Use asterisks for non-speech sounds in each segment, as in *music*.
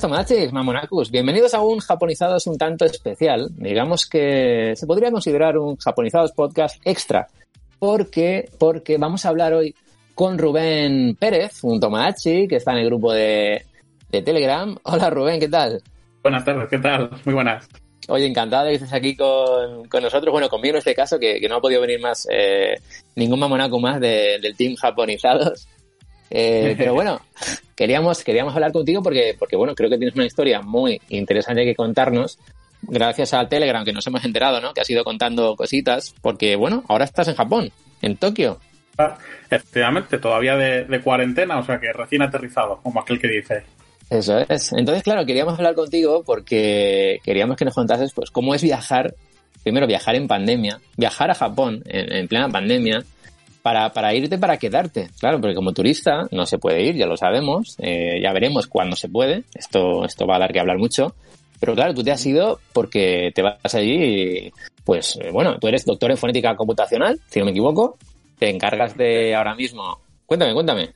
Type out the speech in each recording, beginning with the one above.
Buenas, Tomachis, Mamonacus. Bienvenidos a un Japonizados un tanto especial. Digamos que se podría considerar un Japonizados podcast extra. Porque, porque vamos a hablar hoy con Rubén Pérez, un Tomachi, que está en el grupo de, de Telegram. Hola, Rubén, ¿qué tal? Buenas tardes, ¿qué tal? Muy buenas. Oye, encantado de que estés aquí con, con nosotros. Bueno, conmigo en este caso, que, que no ha podido venir más eh, ningún mamonaco más de- del team Japonizados. Eh, pero bueno, queríamos, queríamos hablar contigo porque, porque, bueno, creo que tienes una historia muy interesante que contarnos. Gracias al Telegram que nos hemos enterado, ¿no? Que has ido contando cositas. Porque, bueno, ahora estás en Japón, en Tokio. Efectivamente, todavía de, de cuarentena, o sea que recién aterrizado, como aquel que dice. Eso es. Entonces, claro, queríamos hablar contigo porque queríamos que nos contases, pues, cómo es viajar, primero viajar en pandemia, viajar a Japón en, en plena pandemia, para, para irte, para quedarte. Claro, porque como turista no se puede ir, ya lo sabemos, eh, ya veremos cuándo se puede, esto, esto va a dar que hablar mucho. Pero claro, tú te has ido porque te vas allí, y, pues, eh, bueno, tú eres doctor en fonética computacional, si no me equivoco, te encargas de ahora mismo. Cuéntame, cuéntame.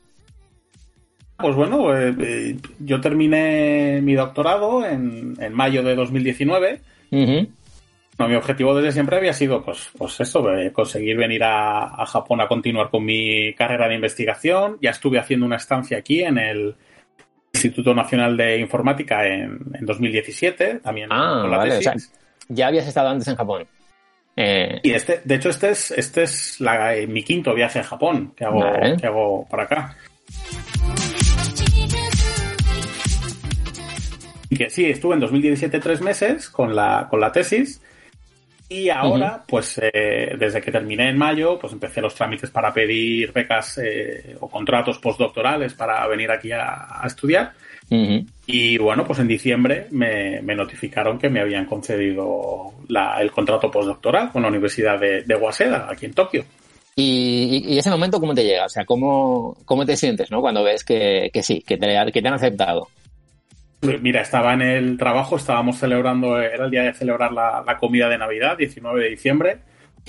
Pues bueno, eh, eh, yo terminé mi doctorado en, en mayo de 2019. Ujú. No, mi objetivo desde siempre había sido, pues, pues eso, eh, conseguir venir a, a Japón a continuar con mi carrera de investigación. Ya estuve haciendo una estancia aquí en el Instituto Nacional de Informática en, en 2017, también Ah, con la vale, o tesis. sea, ya habías estado antes en Japón. Eh, Y este, de hecho, este es, este es la- eh, mi quinto viaje a Japón que hago, Vale. que hago por acá. Y que sí, estuve en 2017 tres meses con la, con la tesis. Y ahora, pues eh, desde que terminé en mayo, pues empecé los trámites para pedir becas eh, o contratos postdoctorales para venir aquí a, a estudiar. Y bueno, pues en diciembre me, me notificaron que me habían concedido la- el contrato postdoctoral con la Universidad de, de Waseda, aquí en Tokio. Y, y- y ese momento, ¿cómo te llega? O sea, ¿cómo, cómo te sientes, no? Cuando ves que, que sí, que te, que te han aceptado. Mira, estaba en el trabajo, estábamos celebrando, era el día de celebrar la, la comida de Navidad, 19 de diciembre,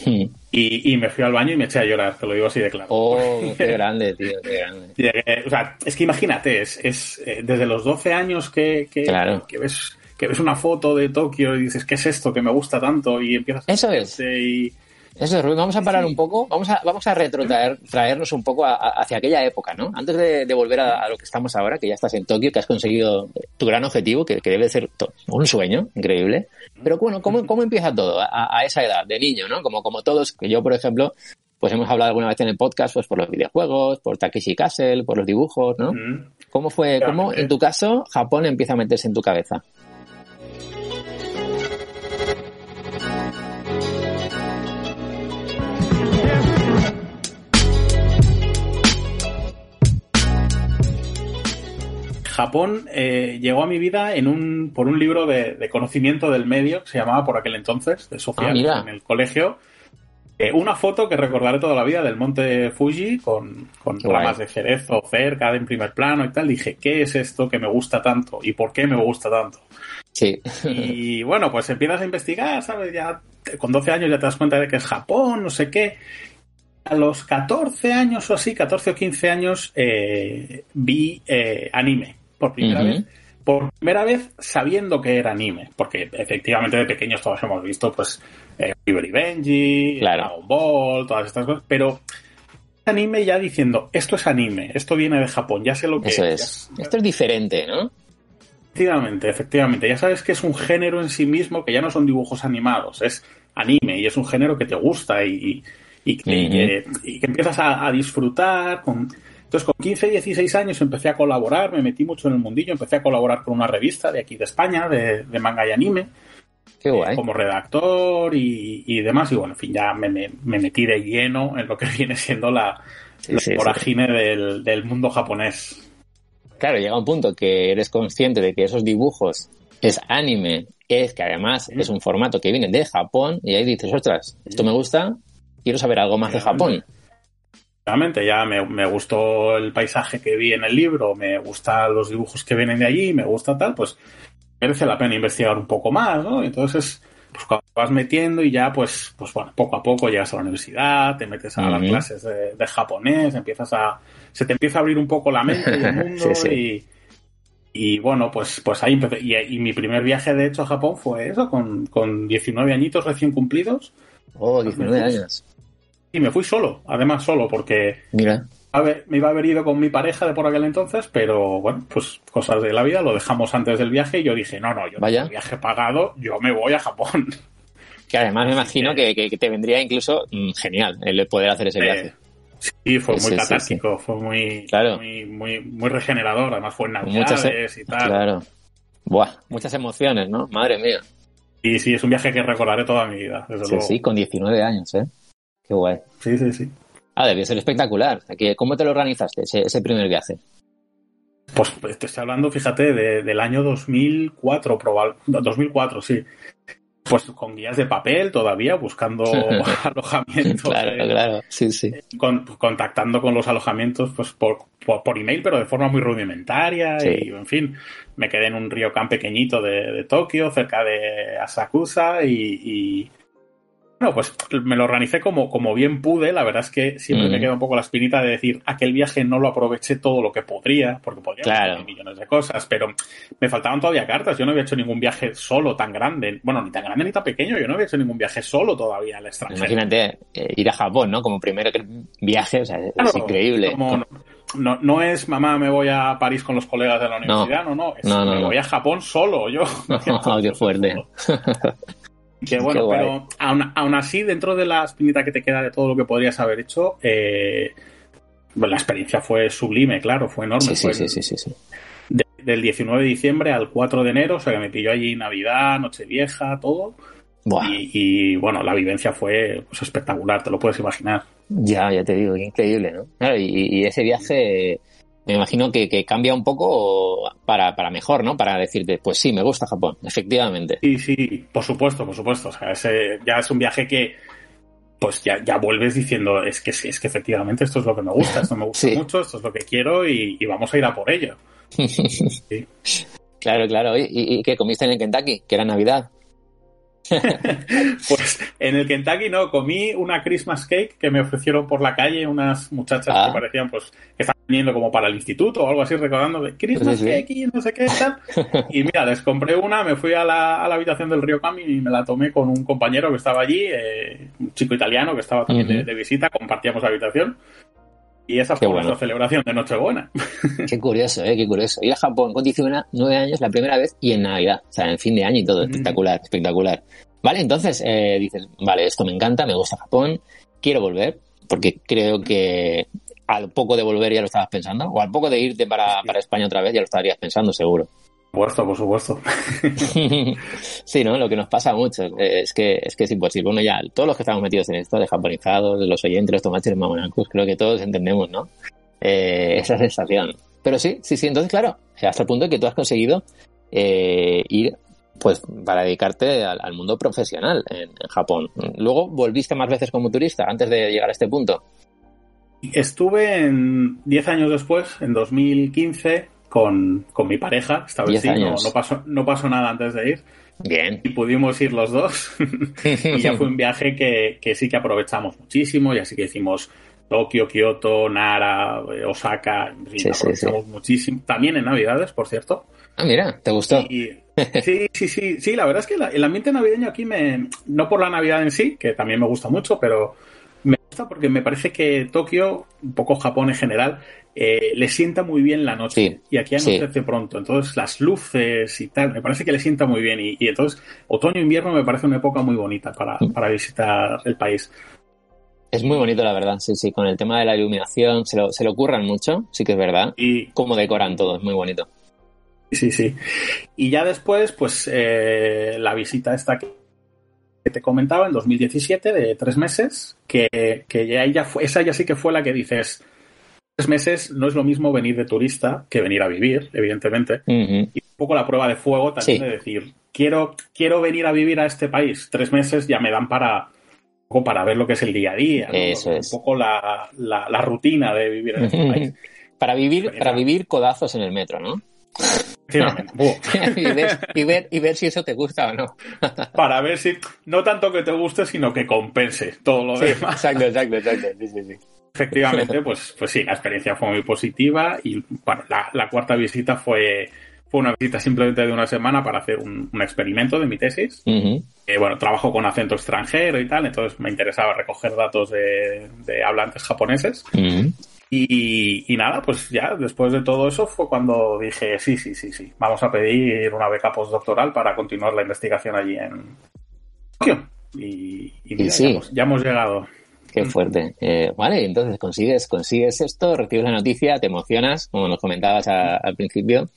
Hmm. y, y me fui al baño y me eché a llorar, te lo digo así de claro. Oh, *laughs* qué grande, tío, qué grande. Llegué- o sea, es que imagínate, es, es eh, desde los 12 años que, que, Claro. que ves que ves una foto de Tokio y dices, ¿qué es esto que me gusta tanto? Y empiezas a Eso es. y Eso es, Rubén, vamos a parar un poco, vamos a, vamos a retrotraer, traernos un poco a- a- hacia aquella época, ¿no? Antes de, de volver a, a lo que estamos ahora, que ya estás en Tokio, que has conseguido tu gran objetivo, que, que debe ser un sueño increíble. Pero bueno, ¿cómo, cómo empieza todo a, esa edad, de niño, ¿no? Como, como todos, que yo, por ejemplo, pues hemos hablado alguna vez en el podcast, pues por los videojuegos, por Takeshi Castle, por los dibujos, ¿no? mm, ¿Cómo fue, cómo Claramente. en tu caso Japón empieza a meterse en tu cabeza? Japón eh, llegó a mi vida en un, por un libro de, de conocimiento del medio que se llamaba por aquel entonces, de Sofía, Ah, en el colegio. Eh, una foto que recordaré toda la vida del monte Fuji con, ramas de cerezo cerca, en primer plano y tal. Dije, ¿qué es esto que me gusta tanto? ¿Y por qué me gusta tanto? Sí. Y *laughs* bueno, pues empiezas a investigar, ¿sabes? Ya con 12 años ya te das cuenta de que es Japón, no sé qué. A los 14 años o así, 14 o 15 años, eh, vi eh, anime por primera vez. Por primera vez sabiendo que era anime, porque efectivamente de pequeños todos hemos visto, pues, eh, Oliver y Benji, Claro. Dragon Ball, todas estas cosas, pero anime ya diciendo, esto es anime, esto viene de Japón, ya sé lo que Eso es. Esto es diferente, ¿no? Efectivamente, efectivamente. Ya sabes que es un género en sí mismo, que ya no son dibujos animados, es anime y es un género que te gusta y, y, que, empiezas a, disfrutar. Con... Entonces, con 15, 16 años empecé a colaborar, me metí mucho en el mundillo, empecé a colaborar con una revista de aquí de España, de, manga y anime. Eh, como redactor y, demás. Y bueno, en fin, ya me, metí de lleno en lo que *laughs* viene siendo la, Del, del mundo japonés. Claro, llega un punto que eres consciente de que esos dibujos es anime, es que además es un formato que viene de Japón y ahí dices, ostras, esto me gusta, quiero saber algo más de Japón. Realmente ya me, gustó el paisaje que vi en el libro, me gustan los dibujos que vienen de allí, me gusta tal, pues merece la pena investigar un poco más, ¿no? Entonces, pues cuando vas metiendo y ya, pues, pues bueno, poco a poco llegas a la universidad, te metes a las clases de, japonés, empiezas a, se te empieza a abrir un poco la mente del *laughs* mundo y y bueno, pues, pues ahí empecé. Y, mi primer viaje, de hecho, a Japón fue eso, con, con 19 añitos recién cumplidos. Oh, 19 años. Y me fui solo, además solo, porque Mira. A ver, me iba a haber ido con mi pareja de por aquel entonces, pero bueno, pues cosas de la vida, lo dejamos antes del viaje y yo dije, no, no, yo Vaya. viaje pagado, yo me voy a Japón. *laughs* Que además me imagino que, que, te vendría incluso mm, genial el poder hacer ese viaje. Sí, fue muy catártico, fue muy, muy, muy, regenerador, además fue en Navidades muchas, y tal. Claro. Buah, muchas emociones, ¿no? Madre mía. Y sí, es un viaje que recordaré toda mi vida, desde sí, Sí, con 19 años, ¿eh? Qué guay. Sí, sí, sí. Ah, debió ser espectacular. ¿Cómo te lo organizaste, ese, ese primer viaje? Pues, pues, te estoy hablando, fíjate, del año 2004, probablemente. 2004, sí pues con guías de papel todavía, buscando *laughs* *laughs* alojamientos. Claro, claro, sí, sí. contactando con los alojamientos pues por, por, email, pero de forma muy rudimentaria. Y, en fin, me quedé en un río can pequeñito de, de Tokio, cerca de Asakusa, y, bueno, pues me lo organicé como, como bien pude. La verdad es que siempre me queda un poco la espinita de decir, aquel viaje no lo aproveché todo lo que podría, porque podría hacer millones de cosas, pero me faltaban todavía cartas. Yo no había hecho ningún viaje solo tan grande. Bueno, ni tan grande ni tan pequeño. Yo no había hecho ningún viaje solo todavía al extranjero. Imagínate eh, ir a Japón, ¿no? Como primero viaje, o sea, es increíble. no, no, es mamá, me voy a París con los colegas de la universidad, no, no, es, me voy a Japón solo, yo. *laughs* *laughs* No, qué fuerte. *laughs* Que bueno, pero aún, así, dentro de la espinita que te queda de todo lo que podrías haber hecho, eh, la experiencia fue sublime, claro, fue enorme. Sí, sí, sí, sí, sí, del 19 de diciembre al 4 de enero, o sea que me pilló allí Navidad, Nochevieja, todo. Y, bueno, la vivencia fue pues, espectacular, te lo puedes imaginar. Ya, ya te digo, increíble, ¿no? Claro, y ese viaje me imagino que, cambia un poco para, para, mejor, ¿no? Para decirte, pues sí, me gusta Japón, efectivamente. Sí, sí, por supuesto, por supuesto. O sea, ese ya es un viaje que, pues ya, ya vuelves diciendo, es que, es que efectivamente esto es lo que me gusta, esto me gusta *laughs* mucho, esto es lo que quiero y, vamos a ir a por ello. *laughs* Claro, claro. ¿Y, ¿Y, qué comiste en el Kentucky? Que era Navidad. *laughs* pues en el Kentucky no, comí una Christmas cake que me ofrecieron por la calle unas muchachas que ah. parecían pues que estaban viniendo como para el instituto o algo así recordando de Christmas cake y no sé qué tal. *laughs* Y mira, les compré una, me fui a la, habitación del Río Cami y me la tomé con un compañero que estaba allí, eh, un chico italiano que estaba también de, visita, compartíamos habitación. Y esa fue nuestra celebración de Nochebuena. *laughs* Qué curioso, ¿eh? Qué curioso. Ir a Japón con 19 años la primera vez y en Navidad, o sea, en fin de año y todo. Espectacular, espectacular. Vale, entonces eh, dices, vale, esto me encanta, me gusta Japón, quiero volver, porque creo que al poco de volver ya lo estabas pensando, o al poco de irte para, para España otra vez ya lo estarías pensando, seguro. Por supuesto, por supuesto. *laughs* sí, ¿no? Lo que nos pasa mucho es que es que es imposible. Bueno, ya, todos los que estamos metidos en esto, de japonizados, los oyentes, los tomates mamonacos, creo que todos entendemos, ¿no? Eh, esa sensación. Pero sí, sí, sí. Entonces, claro, hasta el punto de que tú has conseguido eh, ir, pues, para dedicarte al, mundo profesional en, en, Japón. Luego, ¿volviste más veces como turista antes de llegar a este punto? Estuve en 10 años después, en 2015, con, con mi pareja. Esta vez sí, no, pasó, no pasó nada antes de ir. Bien. Y pudimos ir los dos. *laughs* y ya fue un viaje que, que, sí que aprovechamos muchísimo. Y así que hicimos Tokio, Kioto, Nara, Osaka. sí, aprovechamos muchísimo. También en Navidades, por cierto. Ah, mira, ¿te gustó? sí, sí, sí. Sí, la verdad es que el ambiente navideño aquí me. No por la Navidad en sí, que también me gusta mucho, pero me gusta porque me parece que Tokio, un poco Japón en general, eh, le sienta muy bien la noche. y aquí anochece pronto. Entonces, las luces y tal, me parece que le sienta muy bien. Y, entonces, otoño-invierno me parece una época muy bonita para, mm. para visitar el país. Es muy bonito, la verdad, sí, sí. Con el tema de la iluminación se lo, se lo curran mucho, sí que es verdad. Y Cómo decoran todo, es muy bonito. Sí, sí. Y ya después, pues eh, la visita esta que te comentaba en 2017 de tres meses, que, que ya ella fue, esa ya sí que fue la que dices, tres meses no es lo mismo venir de turista que venir a vivir, evidentemente. Y un poco la prueba de fuego también Sí. de decir, quiero, quiero venir a vivir a este país. Tres meses ya me dan para, poco para ver lo que es el día a día. ¿no? Eso es. Un poco la, la, la rutina de vivir en este país. *laughs* Para vivir, para vivir codazos en el metro, ¿no? *laughs* Y, ver, y, ver, y ver si eso te gusta o no. *laughs* para ver si no tanto que te guste, sino que compense todo lo Sí, demás. exacto, exacto, exacto. Sí, sí, sí. Efectivamente, pues, pues sí, la experiencia fue muy positiva y bueno, la, la cuarta visita fue, fue una visita simplemente de una semana para hacer un, un experimento de mi tesis. Eh, bueno, trabajo con acento extranjero y tal, entonces me interesaba recoger datos de, de hablantes japoneses. Y, y nada, pues ya después de todo eso fue cuando dije, sí, sí, sí, sí, vamos a pedir una beca postdoctoral para continuar la investigación allí en Tokio. Y, y mira, sí. ya, hemos, ya hemos llegado. Qué fuerte. Eh, vale, entonces consigues, consigues esto, recibes la noticia, te emocionas, como nos comentabas a- al principio,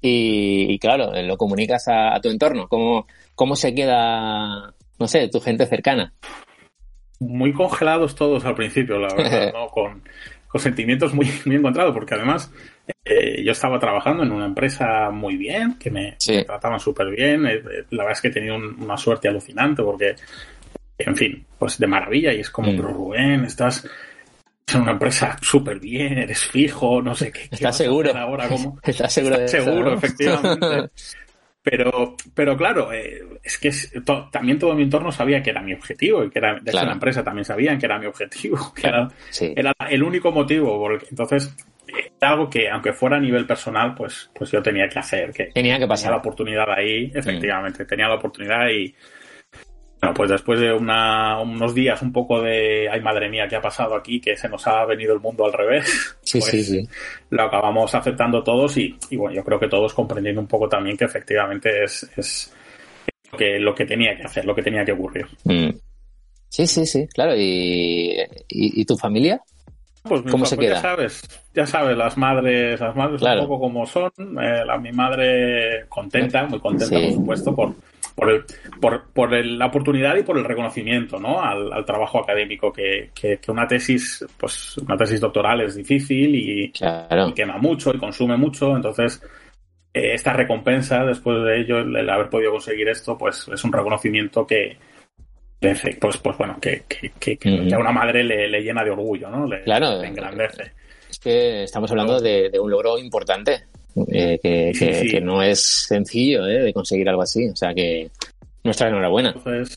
y, y claro, lo comunicas a, a tu entorno. ¿Cómo, ¿Cómo se queda, no sé, tu gente cercana? muy congelados todos al principio, la verdad, *laughs* ¿no? Con, con sentimientos muy, muy encontrados, porque además eh, yo estaba trabajando en una empresa muy bien, que me, Sí. me trataban súper bien, eh, eh, la verdad es que he tenido un- una suerte alucinante, porque, en fin, pues de maravilla, y es como, Mm. pero Rubén, estás en una empresa súper bien, eres fijo, no sé qué. ¿Estás seguro? ahora? ¿Cómo? *laughs* ¿Estás seguro de Seguro, efectivamente. *laughs* Pero, pero claro, eh, es que es- to- también todo mi entorno sabía que era mi objetivo y que era, de hecho, Claro. la empresa también sabían que era mi objetivo, *laughs* que Claro, era, sí. era el único motivo. Porque, entonces, eh, era algo que, aunque fuera a nivel personal, pues, pues yo tenía que hacer, que Tenía que tenía la pasar. oportunidad ahí, Mm. efectivamente, tenía la oportunidad y bueno, pues después de una, unos días un poco de, ay madre mía, ¿qué ha pasado aquí? Que se nos ha venido el mundo al revés. *laughs* Sí, pues, sí, sí. lo acabamos aceptando todos y, y bueno, yo creo que todos comprendiendo un poco también que efectivamente es, es lo, que, lo que tenía que hacer, lo que tenía que ocurrir. Mm. Sí, sí, sí, claro. ¿Y, y, y tu familia? Pues, mi ¿Cómo fa- se pues queda? Ya sabes, ya sabes, las madres, las madres Claro. un poco como son. eh, la, mi madre contenta, muy contenta, Sí. por supuesto, por, por, el, por, por el- la oportunidad y por el reconocimiento ¿no? al, al trabajo académico que, que, que una tesis, pues una tesis doctoral es difícil y, Claro. y quema mucho y consume mucho, entonces eh, esta recompensa después de ello, el, el haber podido conseguir esto, pues es un reconocimiento que pues, pues bueno, que, que, a una madre le, le llena de orgullo, ¿no? Le, Claro. le engrandece. Es que estamos hablando de, de un logro importante, eh, que, Sí, que- sí. que no es sencillo eh, de conseguir algo así. O sea que nuestra enhorabuena. Entonces,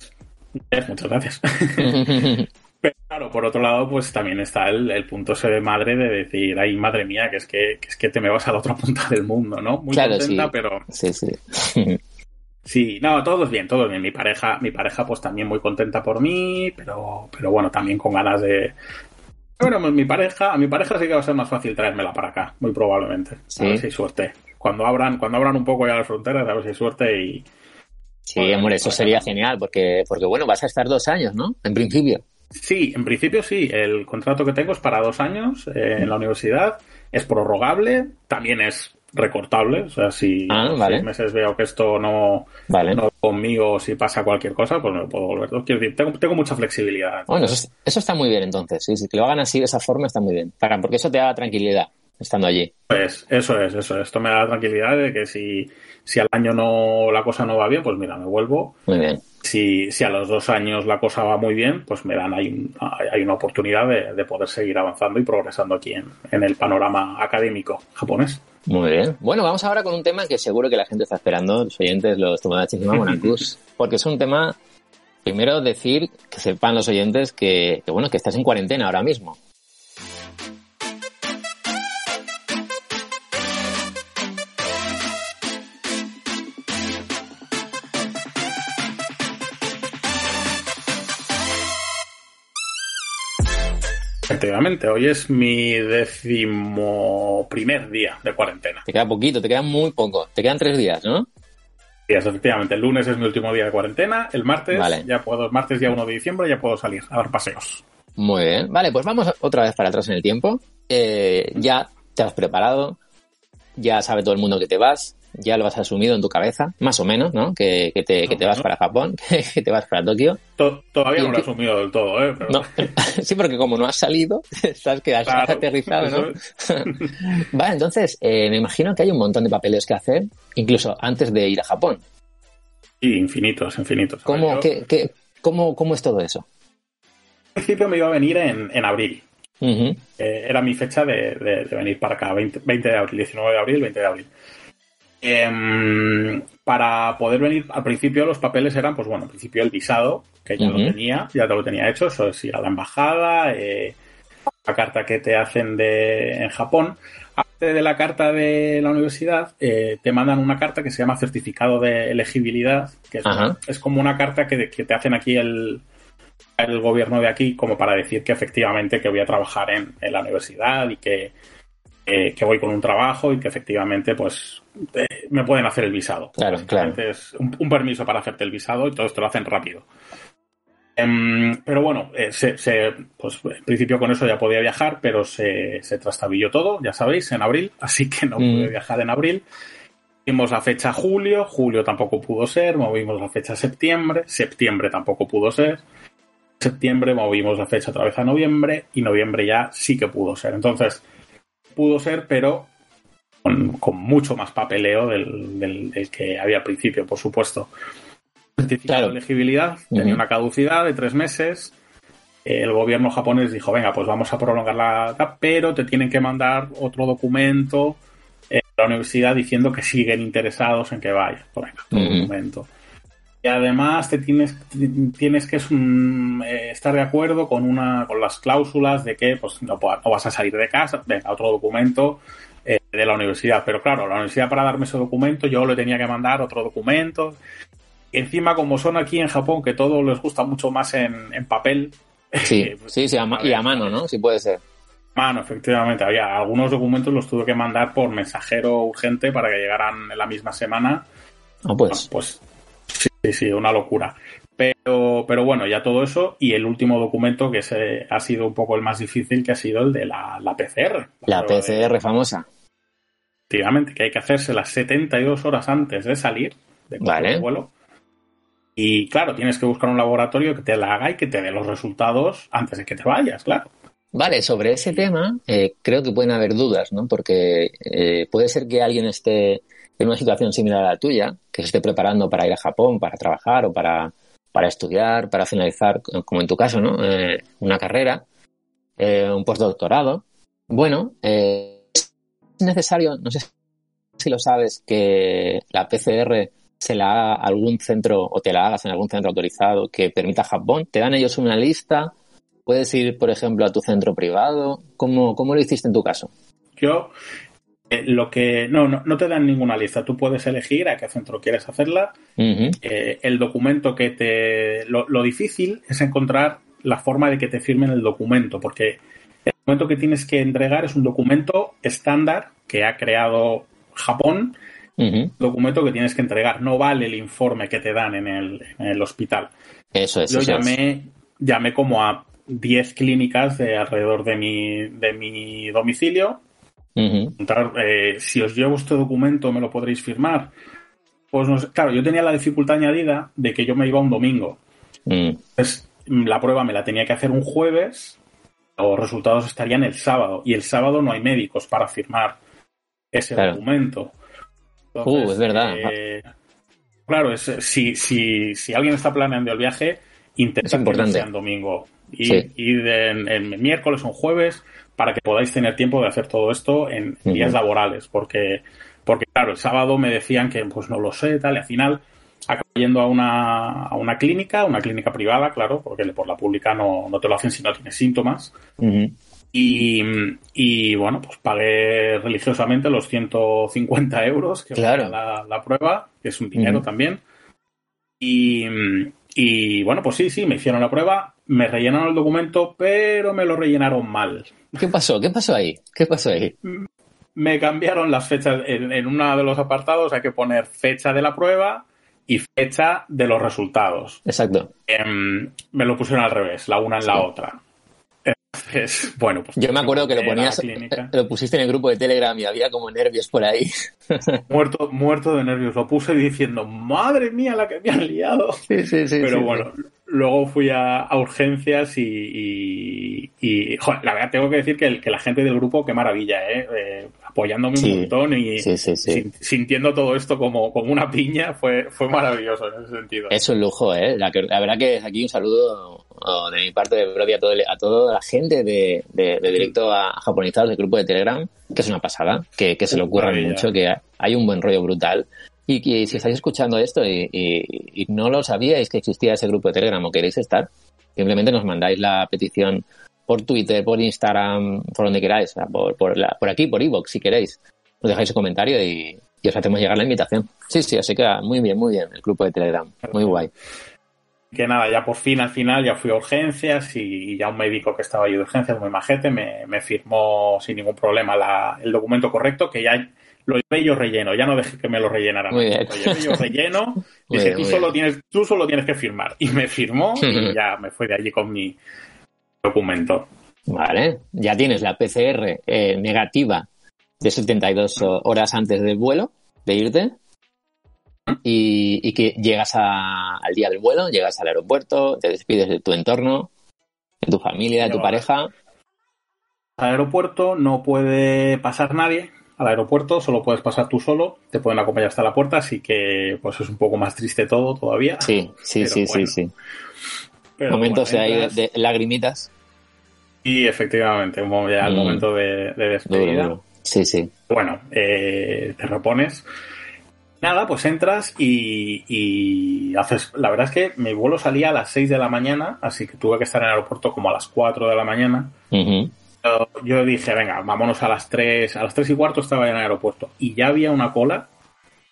eh, muchas gracias. *laughs* Pero claro, por otro lado, pues también está el, el punto ese de madre de decir, ay, madre mía, que es que, que es que te me vas a la otra *laughs* punta del mundo, ¿no? Muy Claro, contenta, sí. pero sí, sí. *laughs* Sí, no, todo es bien, todo es bien. Mi pareja, mi pareja pues también muy contenta por mí, pero, pero bueno, también con ganas de... Bueno, pues, mi pareja, a mi pareja sí que va a ser más fácil traérmela para acá, muy probablemente. Sí. A ver si hay suerte. Cuando abran, cuando abran un poco ya las fronteras, a ver si hay suerte y... Sí, amor, eso sería genial, porque, porque bueno, vas a estar dos años, ¿no? En principio. Sí, en principio sí. El contrato que tengo es para dos años eh, en la universidad. Es prorrogable, también es recortable. O sea, si Ah, vale. seis meses veo que esto no, Vale. no conmigo, si pasa cualquier cosa, pues me lo puedo volver. Quiero decir, tengo, tengo mucha flexibilidad. Bueno, eso, es- eso está muy bien entonces. Sí, que lo hagan así de esa forma está muy bien. Para, porque eso te da tranquilidad estando allí. Pues eso es, eso es. Esto me da la tranquilidad de que si, si al año no la cosa no va bien, pues mira, me vuelvo. Muy bien. Si, si a los dos años la cosa va muy bien, pues me dan ahí, un- hay una oportunidad de, de poder seguir avanzando y progresando aquí en, en el panorama académico japonés. Muy bien. Bueno, vamos ahora con un tema que seguro que la gente está esperando, los oyentes, los Tomodachi y Monakus, porque es un tema, primero decir, que sepan los oyentes que, que, bueno, que estás en cuarentena ahora mismo. Hoy es mi décimo primer día de cuarentena. Te queda poquito, te quedan muy poco. Te quedan tres días, ¿no? Días, efectivamente, el lunes es mi último día de cuarentena, el martes Vale. ya puedo, el martes día 1 de diciembre ya puedo salir a dar paseos. Muy bien. Vale, pues vamos otra vez para atrás en el tiempo. Eh, ya te has preparado, ya sabe todo el mundo que te vas, ya lo has asumido en tu cabeza, más o menos, ¿no? Que, que, te, que te, vas para Japón, *laughs* que, te vas para Tokio. todavía no lo he asumido del todo, ¿eh? No. *laughs* sí, porque como no has salido, *laughs* estás que has aterrizado, ¿no? vale, entonces, eh, me imagino que hay un montón de papeles que hacer, incluso antes de ir a Japón. Sí, infinitos, infinitos. ¿Cómo, cómo, ¿Cómo es todo eso? Al principio me iba a venir en, en abril. Eh, era mi fecha de, de, venir para acá, 20, 20 de abril, 19 de abril, 20 de abril. Eh, para poder venir, al principio los papeles eran, pues bueno, al principio el visado, que ya lo tenía, ya te lo tenía hecho, eso es ir a la embajada, eh, la carta que te hacen de, en Japón. Aparte de la carta de la universidad, eh, te mandan una carta que se llama certificado de elegibilidad, que es, es como una carta que, que, te hacen aquí el, el gobierno de aquí como para decir que efectivamente que voy a trabajar en, en la universidad y que eh, que voy con un trabajo y que efectivamente pues eh, me pueden hacer el visado. Claro, claro. Es un, permiso para hacerte el visado y todo esto lo hacen rápido. Em, pero bueno, eh, se, pues en principio con eso ya podía viajar, pero se, se trastabilló todo, ya sabéis, en abril, *laughs* así que no pude mm. viajar en abril. Movimos la fecha julio, julio tampoco pudo ser, movimos la fecha septiembre, septiembre tampoco pudo ser, septiembre movimos la fecha otra vez a noviembre y noviembre ya sí que pudo ser. Entonces, pudo ser, pero con, mucho más papeleo del, que había al principio, por supuesto. Certificado de elegibilidad tenía una caducidad de tres meses. El gobierno japonés dijo, venga, pues vamos a prolongar la pero te tienen que mandar otro documento a la universidad diciendo que siguen interesados en que vayas. Pues venga, otro documento. Y además te tienes, tienes que eh, estar de acuerdo con una con las cláusulas de que pues no, vas a salir de casa, venga, otro documento eh, de la universidad. Pero claro, la universidad para darme ese documento yo le tenía que mandar otro documento. encima, como son aquí en Japón, que todo les gusta mucho más en, papel. *laughs* Sí, eh, sí, sí, y a mano, ¿no? Sí puede ser. Mano, efectivamente. Había algunos documentos los tuve que mandar por mensajero urgente para que llegaran en la misma semana. Ah, pues. pues Sí, sí, una locura. Pero, pero bueno, ya todo eso y el último documento que se, ha sido un poco el más difícil, que ha sido el de la, PCR. La, PCR famosa. Efectivamente, que hay que hacerse las 72 horas antes de salir de vale. vuelo. Y claro, tienes que buscar un laboratorio que te la haga y que te dé los resultados antes de que te vayas, claro. Vale, sobre ese tema eh, creo que pueden haber dudas, ¿no? Porque eh, puede ser que alguien esté en una situación similar a la tuya, que se esté preparando para ir a Japón, para trabajar o para, para estudiar, para finalizar, como en tu caso, ¿no? Eh, una carrera, eh, un postdoctorado. Bueno, eh, es necesario, no sé si lo sabes, que la PCR se la haga algún centro o te la hagas en algún centro autorizado que permita Japón. Te dan ellos una lista. Puedes ir, por ejemplo, a tu centro privado. ¿Cómo, cómo lo hiciste en tu caso? Yo eh, lo que no, no, te dan ninguna lista. Tú puedes elegir a qué centro quieres hacerla. Eh, el documento que te. Lo, difícil es encontrar la forma de que te firmen el documento, porque el documento que tienes que entregar es un documento estándar que ha creado Japón. Documento que tienes que entregar. No vale el informe que te dan en el, hospital. Eso es. Yo llamé, llamé como a 10 clínicas de alrededor de mi, de mi domicilio eh, si os llevo este documento, ¿me lo podréis firmar? Pues no claro, yo tenía la dificultad añadida de que yo me iba un domingo. Mm. Entonces, la prueba me la tenía que hacer un jueves, los resultados estarían el sábado, y el sábado no hay médicos para firmar ese documento. uh, es verdad. Eh, claro, es, si, si, si alguien está planeando el viaje, intenta que sea en domingo. Y, en, miércoles o en jueves para que podáis tener tiempo de hacer todo esto en días laborales, porque, porque claro, el sábado me decían que pues no lo sé, tal, y al final acabo yendo a una, a una clínica, una clínica privada, claro, porque por la pública no, no te lo hacen si no tienes síntomas. y, y, bueno, pues pagué religiosamente los 150 euros que claro. la, la prueba, que es un dinero también. Y, y bueno, pues sí, sí, me hicieron la prueba, me rellenaron el documento, pero me lo rellenaron mal. ¿Qué pasó? ¿Qué pasó ahí? ¿Qué pasó ahí? *laughs* Me cambiaron las fechas. En, uno de los apartados hay que poner fecha de la prueba y fecha de los resultados. Exacto. Em, me lo pusieron al revés, la una en la otra. Entonces, *laughs* bueno, pues. Yo me acuerdo que lo ponías, *laughs* lo pusiste en el grupo de Telegram y había como nervios por ahí. *laughs* Muerto, muerto de nervios. Lo puse diciendo, madre mía, la que me han liado. Sí, sí, sí. Pero bueno, luego fui a, urgencias y, y, joder, la verdad tengo que decir que, que, la gente del grupo, qué maravilla, ¿eh? eh apoyándome un montón y sintiendo todo esto como, como una piña, fue, fue maravilloso en ese sentido. Es un lujo, ¿eh? La, verdad que aquí un saludo de mi parte de a, todo, a toda la gente de, de, directo a japonizados del grupo de Telegram, que es una pasada, que, que se lo ocurran mucho, que hay un buen rollo brutal. Y que si estáis escuchando esto y, y, no lo sabíais que existía ese grupo de Telegram o queréis estar, simplemente nos mandáis la petición por Twitter, por Instagram, por donde queráis, por, por, la, por aquí, por Evox, si queréis. Nos dejáis un comentario y, os hacemos llegar la invitación. Sí, sí, así que muy bien, muy bien, el grupo de Telegram. Muy guay. Que nada, ya por fin al final ya fui a urgencias y, ya un médico que estaba ahí de urgencias, muy majete, me, me firmó sin ningún problema la, el documento correcto, que ya lo llevé yo relleno, ya no dejé que me lo rellenaran. Muy bien. Lo llevé yo relleno, *laughs* dije, tú, solo tienes, tú solo tienes que firmar. Y me firmó y *laughs* ya me fui de allí con mi documento. Vale, ya tienes la PCR eh, negativa de 72 horas antes del vuelo, de irte, y, que llegas al día del vuelo, llegas al aeropuerto, te despides de tu entorno, de tu familia, de tu pareja. Al aeropuerto no puede pasar nadie, al aeropuerto solo puedes pasar tú solo, te pueden acompañar hasta la puerta, así que pues es un poco más triste todo todavía. Sí, sí, sí, sí, sí. Momentos de, de lagrimitas. Y efectivamente, ya el mm. momento de, despedida. Sí, sí. Bueno, eh, te repones. Nada, pues entras y, haces. La verdad es que mi vuelo salía a las 6 de la mañana, así que tuve que estar en el aeropuerto como a las 4 de la mañana. yo, dije, venga, vámonos a las 3. A las 3 y cuarto estaba en el aeropuerto y ya había una cola.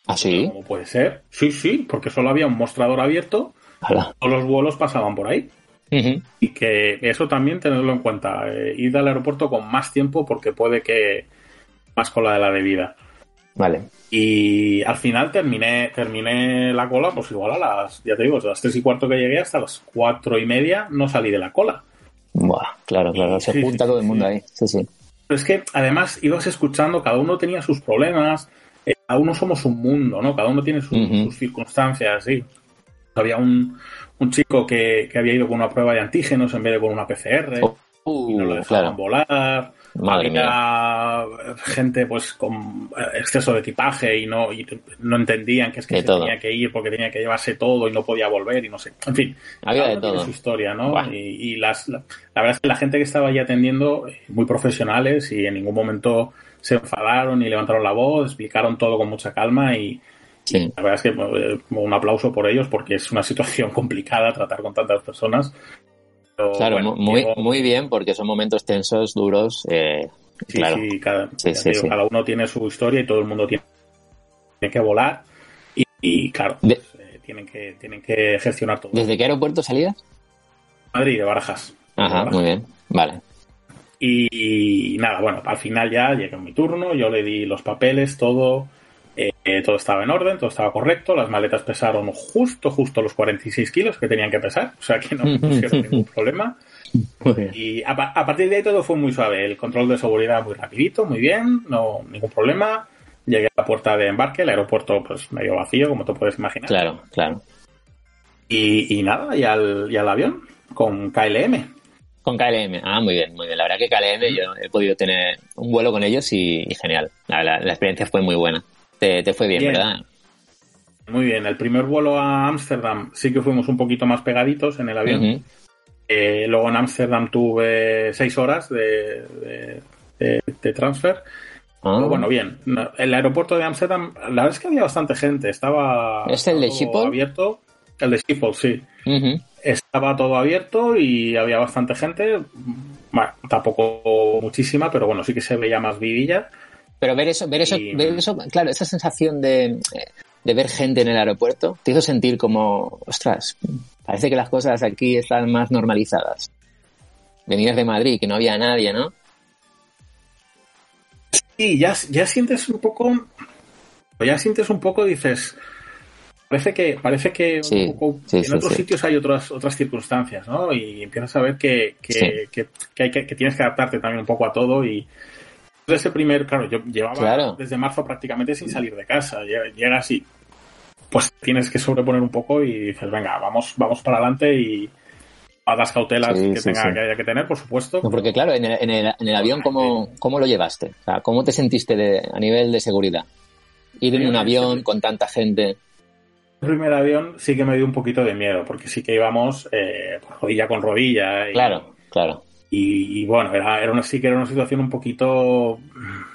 ¿Ah, sí? ¿Cómo puede ser? Sí, sí, porque solo había un mostrador abierto. Todos los vuelos pasaban por ahí. Y que eso también tenerlo en cuenta. Eh, ir al aeropuerto con más tiempo porque puede que más cola de la debida. Vale. Y al final terminé, terminé la cola, pues igual a las, ya te digo, a las tres y cuarto que llegué hasta las cuatro y media no salí de la cola. Buah, claro, claro, se junta todo el mundo ahí. Sí, sí. Pero es que además ibas escuchando, cada uno tenía sus problemas, eh, cada uno somos un mundo, ¿no? Cada uno tiene sus circunstancias, sí. Había un, un chico que, había ido con una prueba de antígenos en vez de con una PCR y no lo dejaban volar. había gente pues con exceso de equipaje y no no entendían que es que se tenía que ir porque tenía que llevarse todo y no podía volver y no sé. En fin, había de todo. su historia, ¿no? Y, las, la, verdad es que la gente que estaba allí atendiendo, eh, muy profesionales y en ningún momento se enfadaron y levantaron la voz, explicaron todo con mucha calma y, la verdad es que eh, un aplauso por ellos porque es una situación *laughs* complicada tratar con tantas personas. claro, muy, muy bien porque son momentos tensos, duros. Eh, sí, sí, cada, uno tiene su historia y todo el mundo tiene, que volar y, claro, pues, eh, tienen, que, tienen que gestionar todo. ¿Desde qué aeropuerto salías? Madrid, de Barajas. Ajá, muy bien, vale. Y, y nada, bueno, al final ya llega mi turno, yo le di los papeles, todo eh, todo estaba en orden, todo estaba correcto, las maletas pesaron justo, justo los 46 kilos que tenían que pesar, o sea que no *laughs* pusieron ningún problema. Y a, partir de ahí todo fue muy suave, el control de seguridad muy rapidito, muy bien, no ningún problema. Llegué a la puerta de embarque, el aeropuerto pues medio vacío, como te puedes imaginar. Claro, claro. Y, nada, y al, y al avión, con KLM. Con KLM, ah, muy bien, muy bien. La verdad que KLM yo he podido tener un vuelo con ellos y, genial. la experiencia fue muy buena. Te, fue bien, ¿verdad? Muy bien. El primer vuelo a Ámsterdam sí que fuimos un poquito más pegaditos en el avión. Eh, luego en Ámsterdam tuve seis horas de, de, transfer. Ah. bueno, bien. El aeropuerto de Ámsterdam, la verdad es que había bastante gente. Estaba. ¿Es el de Schiphol? Abierto. El de Schiphol, sí. Estaba todo abierto y había bastante gente. Bueno, tampoco muchísima, pero bueno, sí que se veía más vidilla. Pero ver eso, ver eso, ver eso, claro, esa sensación de, de ver gente en el aeropuerto te hizo sentir como, ostras, parece que las cosas aquí están más normalizadas. Venir de Madrid, que no había nadie, ¿no? Sí, ya, ya sientes un poco, ya sientes un poco, dices, parece que, parece que Sí, un poco, sí, en sí, otros sitios hay otras, otras circunstancias, ¿no? Y empiezas a ver que, que, Sí. que, que hay que, que tienes que adaptarte también un poco a todo y desde ese primer, claro, yo llevaba Claro. desde marzo prácticamente sin salir de casa. Lle- Llegas y pues tienes que sobreponer un poco y dices, venga, vamos, vamos para adelante y a las cautelas Sí, que sí, tenga sí. que haya que tener, por supuesto. No, porque claro, en el, en el, en el avión, ¿cómo, ¿cómo lo llevaste? O sea, ¿cómo te sentiste de, a nivel de seguridad? Ir en un avión con tanta gente. El primer avión sí que me dio un poquito de miedo, porque sí que íbamos eh, pues, rodilla con rodilla. Y, Claro, claro. Y, y, bueno, era, era una, sí que era una situación un poquito,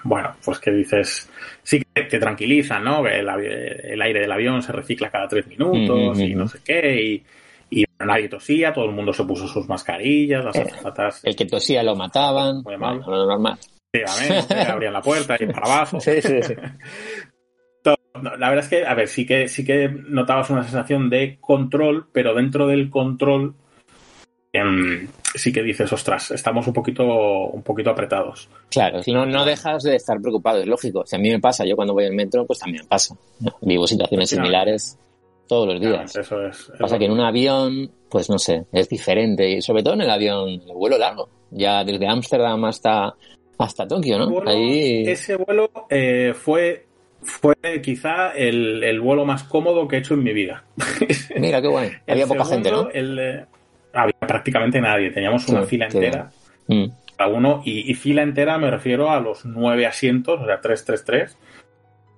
bueno, pues que dices, sí que te tranquilizan, ¿no? El, el aire del avión se recicla cada tres minutos y no ujú. sé qué, y, y nadie tosía, todo el mundo se puso sus mascarillas, las Eh, azafatas, El que tosía lo mataban. Muy. Bueno, lo normal. efectivamente, *laughs* abrían la puerta y para abajo. Sí, sí, sí. *laughs* No, La verdad es que, a ver, sí que, sí que notabas una sensación de control, pero dentro del control em, sí que dices, ostras, estamos un poquito, un poquito apretados. Claro, no, no dejas de estar preocupado, es lógico. Si a mí me pasa, yo cuando voy en metro, pues también pasa. Vivo situaciones similares todos los días. Eso es. Pasa que en un avión, pues no sé, es diferente. Y sobre todo en el avión, el vuelo largo. Ya desde Ámsterdam hasta, hasta Tokio, ¿no? vuelo- Ahí. Ese vuelo eh, fue, fue quizá el, el vuelo más cómodo que he hecho en mi vida. Mira, qué guay. *laughs* El Había poca gente, ¿no? el, eh, había prácticamente nadie. Teníamos una Sí, fila entera. Mm. cada uno, y, y fila entera me refiero a los nueve asientos, o sea, 333,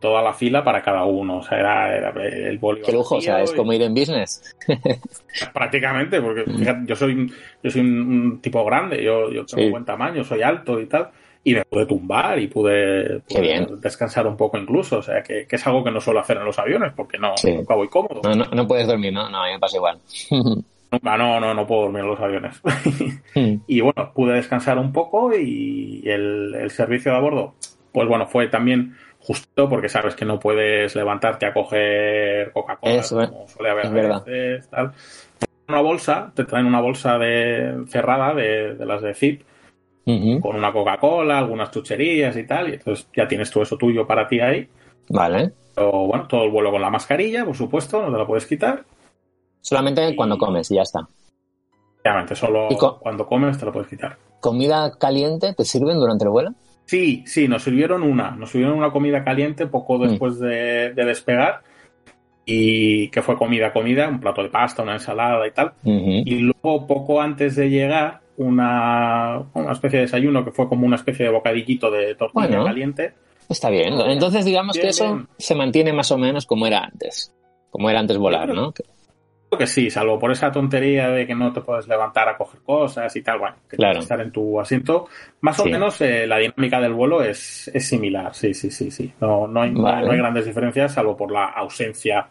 toda la fila para cada uno, o sea, era, era el vuelo. Qué lujo, o sea, es como ir en business. *laughs* Prácticamente, porque fíjate, yo soy, yo soy un, tipo grande, yo, yo tengo Sí. buen tamaño, soy alto y tal, y me pude tumbar y pude, Qué pude bien. descansar un poco incluso, o sea, que, que es algo que no suelo hacer en los aviones, porque no, Sí. nunca voy cómodo. No, no, no puedes dormir, ¿no? No, a mí me pasa igual. *laughs* Nunca, no, no, no puedo dormir en los aviones. *laughs* Y bueno, pude descansar un poco y el, el servicio de a bordo, pues bueno, fue también justo porque sabes que no puedes levantarte a coger Coca-Cola eh. como suele haber Es veces, tal. Te traen Una bolsa, te traen una bolsa de cerrada de, de las de Zip con una Coca-Cola, algunas chucherías y tal, y entonces ya tienes todo eso tuyo para ti ahí. Vale. Pero bueno, todo el vuelo con la mascarilla, por supuesto, no te la puedes quitar. Solamente Y- cuando comes y ya está. Obviamente, solo Y co- cuando comes te la puedes quitar. ¿Comida caliente te sirven durante el vuelo? Sí, sí, nos sirvieron una. Nos sirvieron una comida caliente poco Mm. después de, de despegar. Y que fue comida, comida, un plato de pasta, una ensalada y tal. Y luego, poco antes de llegar, una, una especie de desayuno que fue como una especie de bocadillito de tortilla Bueno. caliente. Está bien. Entonces digamos que eso se mantiene más o menos como era antes. Como era antes volar, ¿no? Que sí, salvo por esa tontería de que no te puedes levantar a coger cosas y tal, bueno, que Claro. estar en tu asiento. Más o menos eh, la dinámica del vuelo es, es similar, sí, sí, sí, sí. No, no, hay, no hay- Vale. no hay grandes diferencias, salvo por la ausencia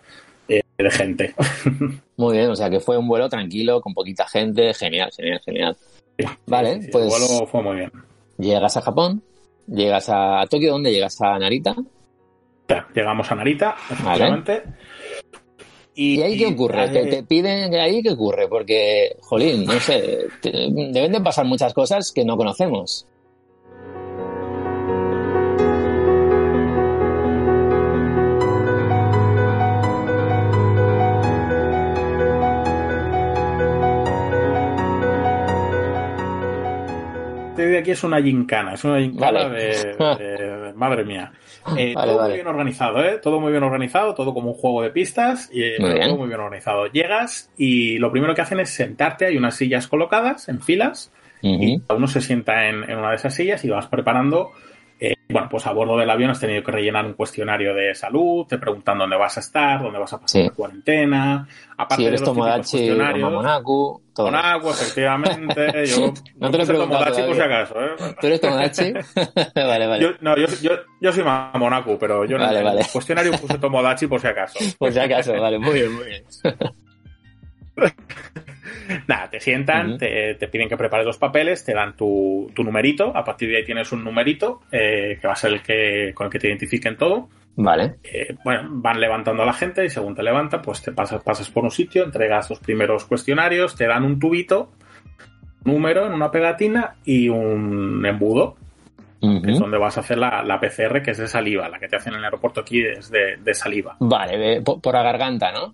eh, de gente. *laughs* Muy bien, o sea que fue un vuelo tranquilo, con poquita gente. Genial, genial, genial. Vale, Sí, pues- El vuelo fue muy bien. Llegas a Japón, llegas a Tokio, ¿dónde? Llegas a Narita. Llegamos a Narita, efectivamente. ¿Y ahí qué ocurre? ¿Te, te piden que ahí qué ocurre? Porque, jolín, no sé, te- deben de pasar muchas cosas que no conocemos. de aquí es una gincana, es una gincana Vale. de, de- *laughs* madre mía. Eh, Vale, todo vale. muy bien organizado, ¿eh? Todo muy bien organizado, todo como un juego de pistas y eh, Muy bien. todo muy bien organizado. Llegas y lo primero que hacen es sentarte, hay unas sillas colocadas en filas y uno se sienta en, en una de esas sillas y vas preparando. Eh, bueno, pues a bordo del avión has tenido que rellenar un cuestionario de salud, te preguntan dónde vas a estar, dónde vas a pasar Sí. la cuarentena. Aparte Si eres de los Tomodachi o cuestionarios, Mamonaku, todo. efectivamente. *laughs* Yo No te lo he Tomodachi por si acaso, ¿eh? *laughs* ¿Tú eres Tomodachi? *laughs* vale, vale. Yo, no, yo, yo, yo soy Mamonaku, pero yo Vale, en el vale. cuestionario puse Tomodachi por si acaso. Por si acaso, vale, muy bien, muy bien. *laughs* Nada, te sientan, te, te piden que prepares los papeles, te dan tu, tu numerito, a partir de ahí tienes un numerito eh, que va a ser el que con el que te identifiquen todo. Vale. Eh, bueno, van levantando a la gente y según te levantan, pues te pasas, pasas por un sitio, entregas los primeros cuestionarios, te dan un tubito, número en una pegatina y un embudo. que es donde vas a hacer la, la, PCR, que es de saliva. La que te hacen en el aeropuerto aquí es de, de saliva. Vale, por, por, la garganta, ¿no?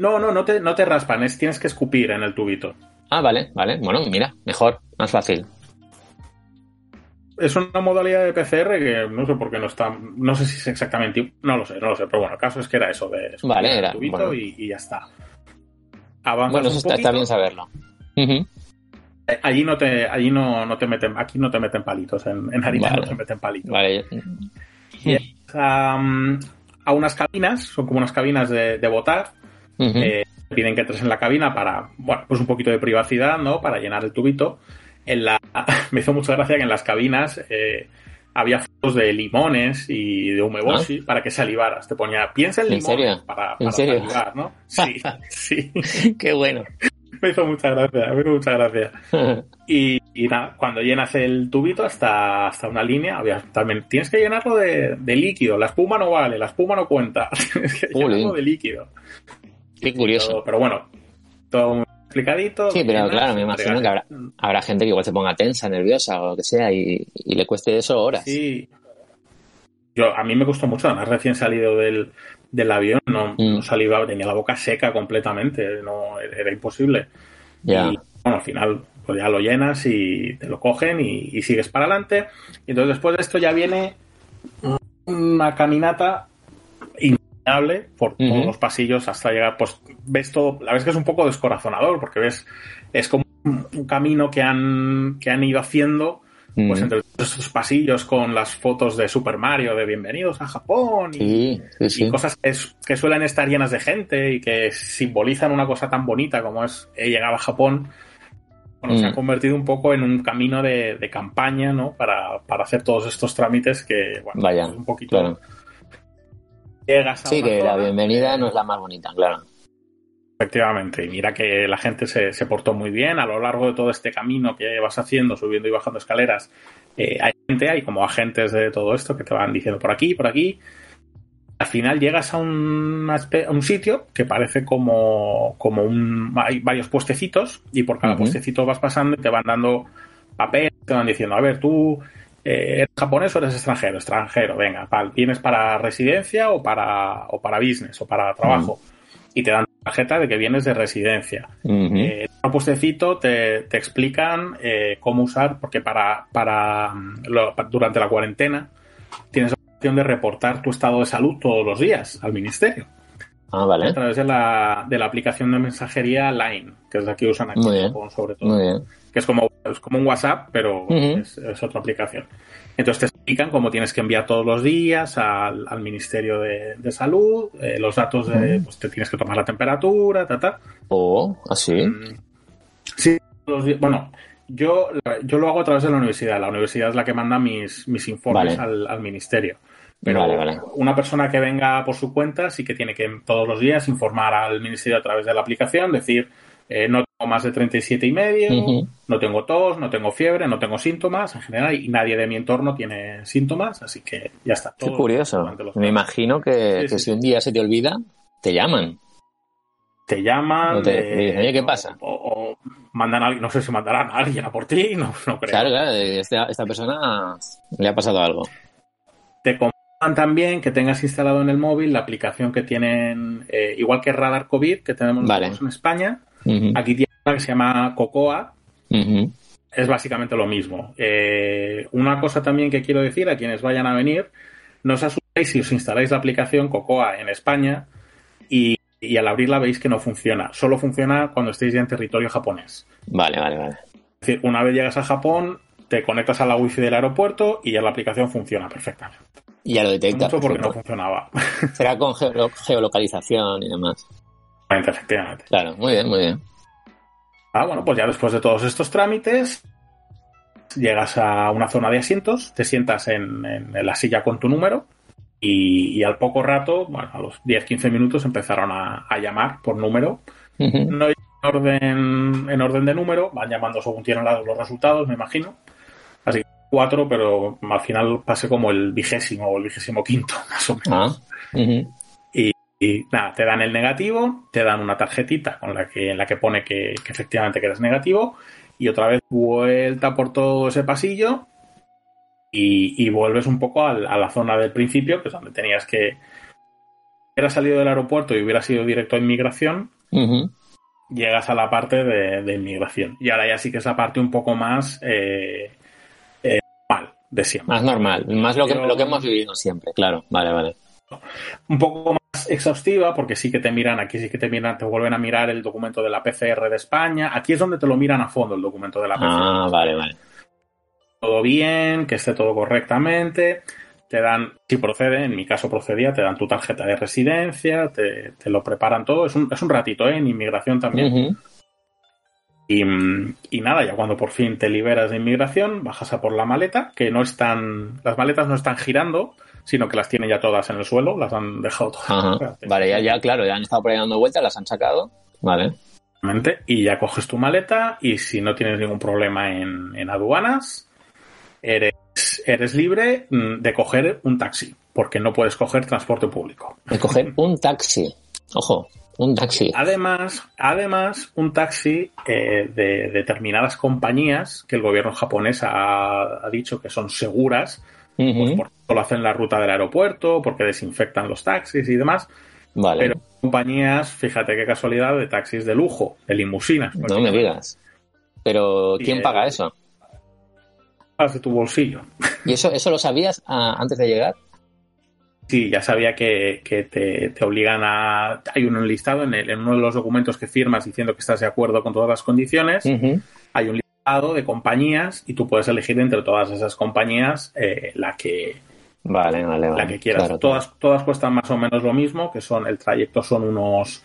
No, no, no te, no te raspan, es, tienes que escupir en el tubito. Ah, vale, vale. Bueno, mira, mejor, más fácil. Es una modalidad de PCR que no sé por qué no está. No sé si es exactamente. No lo sé, no lo sé. Pero bueno, el caso es que era eso de. Vale, era. El tubito bueno. y, y, ya está. Avanzas bueno, eso un está, está, bien saberlo. Uh -huh. Allí no te, allí no, no te meten, aquí no te meten palitos, en, en Harina Vale. no te meten palitos. Vale. Y es, um, a unas cabinas, son como unas cabinas de, de votar, Uh -huh. eh, piden que entres en la cabina para, bueno, pues un poquito de privacidad, ¿no? Para llenar el tubito. En la, *laughs* me hizo mucha gracia que en las cabinas eh, había fotos de limones y de umeboshi para que salivaras. Te ponía, piensa en ¿En limones serio? para, ¿En para serio? salivar, ¿no? *laughs* Sí, sí. *laughs* Qué bueno. Me hizo mucha gracia, me hizo mucha gracia. Y, y nada, cuando llenas el tubito hasta, hasta una línea, había, también tienes que llenarlo de, de líquido. La espuma no vale, la espuma no cuenta. Tienes que llenarlo de líquido. Qué curioso. Todo- pero bueno, todo muy explicadito. Sí, pero claro, me imagino que habrá, habrá gente que igual se ponga tensa, nerviosa o lo que sea y, y le cueste eso horas. Sí. Yo, a mí me costó mucho, además recién salido del, del avión, no, Mm. no salivaba, tenía la boca seca completamente, no, era imposible. Ya. Y bueno, al final pues ya lo llenas y te lo cogen y, y sigues para adelante. Y entonces después de esto ya viene una caminata interminable por Ujú. todos los pasillos hasta llegar, pues ves todo, la verdad es que es un poco descorazonador porque ves, es como un camino que han, que han ido haciendo pues Mm. entre estos pasillos con las fotos de Super Mario, de bienvenidos a Japón y, Sí, sí, y sí. cosas que, es- que suelen estar llenas de gente y que simbolizan una cosa tan bonita como es he llegado a Japón. Bueno, se Mm. ha convertido un poco en un camino de, de campaña, ¿no? Para, para hacer todos estos trámites que, bueno, Vaya, pues un poquito. Claro. Llegas a Sí, que la bienvenida no es la más bonita, claro. Efectivamente, y mira que la gente se, se portó muy bien a lo largo de todo este camino que vas haciendo, subiendo y bajando escaleras. eh, hay gente, hay como agentes de todo esto que te van diciendo por aquí, por aquí. Al final llegas a un, a un sitio que parece como, como un. Hay varios puestecitos y por cada puestecito vas pasando y te van dando papel, te van diciendo, a ver, tú eh, eres japonés o eres extranjero, extranjero, venga, pal, vienes para residencia o para, o para business o para trabajo. Y te dan tarjeta de que vienes de residencia. Eh, en un puestecito te, te explican eh, cómo usar, porque para, para mm, lo- durante la cuarentena tienes la opción de reportar tu estado de salud todos los días al ministerio Ah, a vale. través de la, de la aplicación de mensajería Line, que es la que usan aquí Muy en. Japón sobre todo Muy bien. Que es como, es como un WhatsApp, pero es, es otra aplicación. Entonces te explican cómo tienes que enviar todos los días al, al Ministerio de, de Salud, eh, los datos de, Ujú. pues te tienes que tomar la temperatura, ta, ta. Oh, así. Mm, Sí, los bueno, yo, yo lo hago a través de la universidad. La universidad es la que manda mis, mis informes Vale. al, al ministerio. Pero Vale, vale. una persona que venga por su cuenta sí que tiene que todos los días informar al ministerio a través de la aplicación, decir, eh, no más de 37 y medio, Ujú. no tengo tos, no tengo fiebre, no tengo síntomas en general y nadie de mi entorno tiene síntomas, así que ya está. Qué Todo curioso. durante los Me imagino que, Sí, que sí. si un día se te olvida, te llaman. te llaman, No te- eh, te dicen, "Oye, ¿qué o- pasa?" O, o mandan a alguien, no sé si mandarán a alguien a por ti, *laughs* no, no creo. Claro, claro, esta, esta persona le ha pasado algo. Te compran también que tengas instalado en el móvil la aplicación que tienen, eh, igual que Radar COVID, que tenemos Vale. nosotros en España, Ujú. aquí tiene una que se llama Cocoa, es básicamente lo mismo. Eh, una cosa también que quiero decir a quienes vayan a venir, no os asustéis si os instaláis la aplicación Cocoa en España y, y al abrirla veis que no funciona. Solo funciona cuando estéis ya en territorio japonés. Vale, vale, vale. Es decir, una vez llegas a Japón, te conectas a la wifi del aeropuerto y ya la aplicación funciona perfectamente. Y ya lo detecta. Mucho porque no funcionaba. *laughs* Será con geo- geolocalización y demás. Efectivamente. Claro, muy bien, muy bien. Ah, bueno, pues ya después de todos estos trámites, llegas a una zona de asientos, te sientas en, en la silla con tu número y, y al poco rato, bueno, a los 10-15 minutos empezaron a, a llamar por número. No en orden, en orden de número, van llamando según tienen los resultados, me imagino. Así que cuatro, pero al final pasé como el vigésimo o el vigésimo quinto, *laughs* más o menos. Ah. Y nada, te dan el negativo, te dan una tarjetita con la que, en la que pone que, que efectivamente que eres negativo, y otra vez vuelta por todo ese pasillo, y, vuelves un poco a, la zona del principio, que es donde tenías que... Hubieras salido del aeropuerto y hubieras ido directo a inmigración, llegas a la parte de, inmigración. Y ahora ya sí que es la parte un poco más eh, eh, normal de siempre. Más normal, más lo que, lo que hemos vivido siempre, claro. Vale, vale. Un poco más exhaustiva, porque sí que te miran, aquí sí que te miran, te vuelven a mirar el documento de la PCR de España. Aquí es donde te lo miran a fondo el documento de la PCR. Ah, vale, vale todo bien, que esté todo correctamente. Te dan, si procede, en mi caso procedía, te dan tu tarjeta de residencia, te, lo preparan todo. Es un, es un ratito, ¿eh? En inmigración también. y, y, nada, ya cuando por fin te liberas de inmigración, bajas a por la maleta, que no están, las maletas no están girando, sino que las tienen ya todas en el suelo, las han dejado todas. *laughs* Vale, ya, ya, claro, ya han estado por ahí dando vueltas, las han sacado. Vale. Y ya coges tu maleta y si no tienes ningún problema en, en aduanas, eres, eres libre mm, de coger un taxi, porque no puedes coger transporte público. De coger *laughs* un taxi. Ojo, un taxi. Además, además un taxi eh, de determinadas compañías que el gobierno japonés ha, dicho que son seguras, pues porque lo hacen la ruta del aeropuerto, porque desinfectan los taxis y demás. Vale. Pero compañías, fíjate qué casualidad, de taxis de lujo, de limusinas. No me digas. Pero, ¿quién paga eso? de tu bolsillo. *laughs* ¿Y eso, eso lo sabías ah, antes de llegar? Sí, ya sabía que, te, obligan a... Hay un listado en, en, uno de los documentos que firmas diciendo que estás de acuerdo con todas las condiciones. Hay un listado de compañías y tú puedes elegir entre todas esas compañías eh, la que... Vale, vale, La que quieras. todas, todas cuestan más o menos lo mismo, que son el trayecto son unos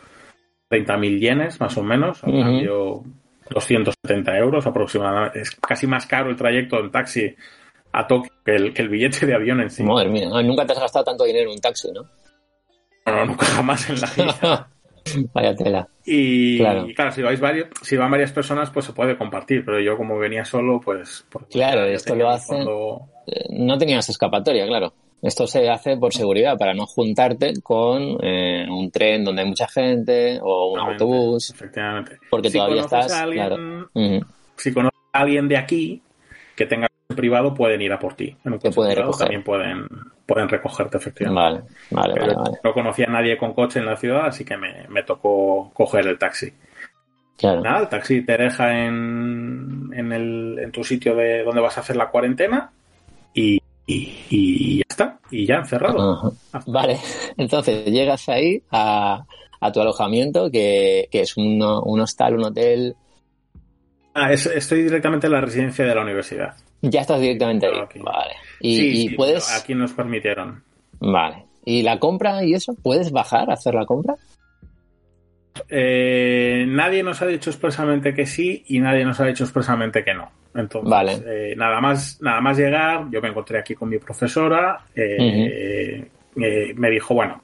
30.000 yenes, más o menos. Al cambio, 270 euros aproximadamente. Es casi más caro el trayecto en taxi a Tokio que el, que el billete de avión en sí. Madre mía, nunca te has gastado tanto dinero en un taxi, ¿no? No, nunca jamás en la vida. *laughs* *laughs* Vaya tela. Y claro. si vais varios, si van varias personas, pues se puede compartir, pero yo como venía solo, pues... pues claro, esto lo hace... Eh, no tenías escapatoria, claro. Esto se hace por seguridad, para no juntarte con eh, un tren donde hay mucha gente o un autobús. Efectivamente. Porque todavía estás. Si conoces a alguien de aquí que tenga privado, pueden ir a por ti. En un coche puede también pueden, pueden recogerte, efectivamente. Vale, vale, vale, No conocía a nadie con coche en la ciudad, así que me, me tocó coger el taxi. Claro. Nada, el taxi te deja en, en, el, en tu sitio de donde vas a hacer la cuarentena y y, ya está, y ya encerrado. Vale, entonces llegas ahí a, tu alojamiento, que, es un, hostal, un hotel. Ah, estoy directamente en la residencia de la universidad. Ya estás directamente ahí. Vale. Y, puedes. Aquí nos permitieron. Vale. ¿Y la compra y eso? ¿Puedes bajar a hacer la compra? Eh, nadie nos ha dicho expresamente que sí y nadie nos ha dicho expresamente que no. Entonces, eh, nada, más, nada más llegar, yo me encontré aquí con mi profesora, eh, eh, me dijo, bueno,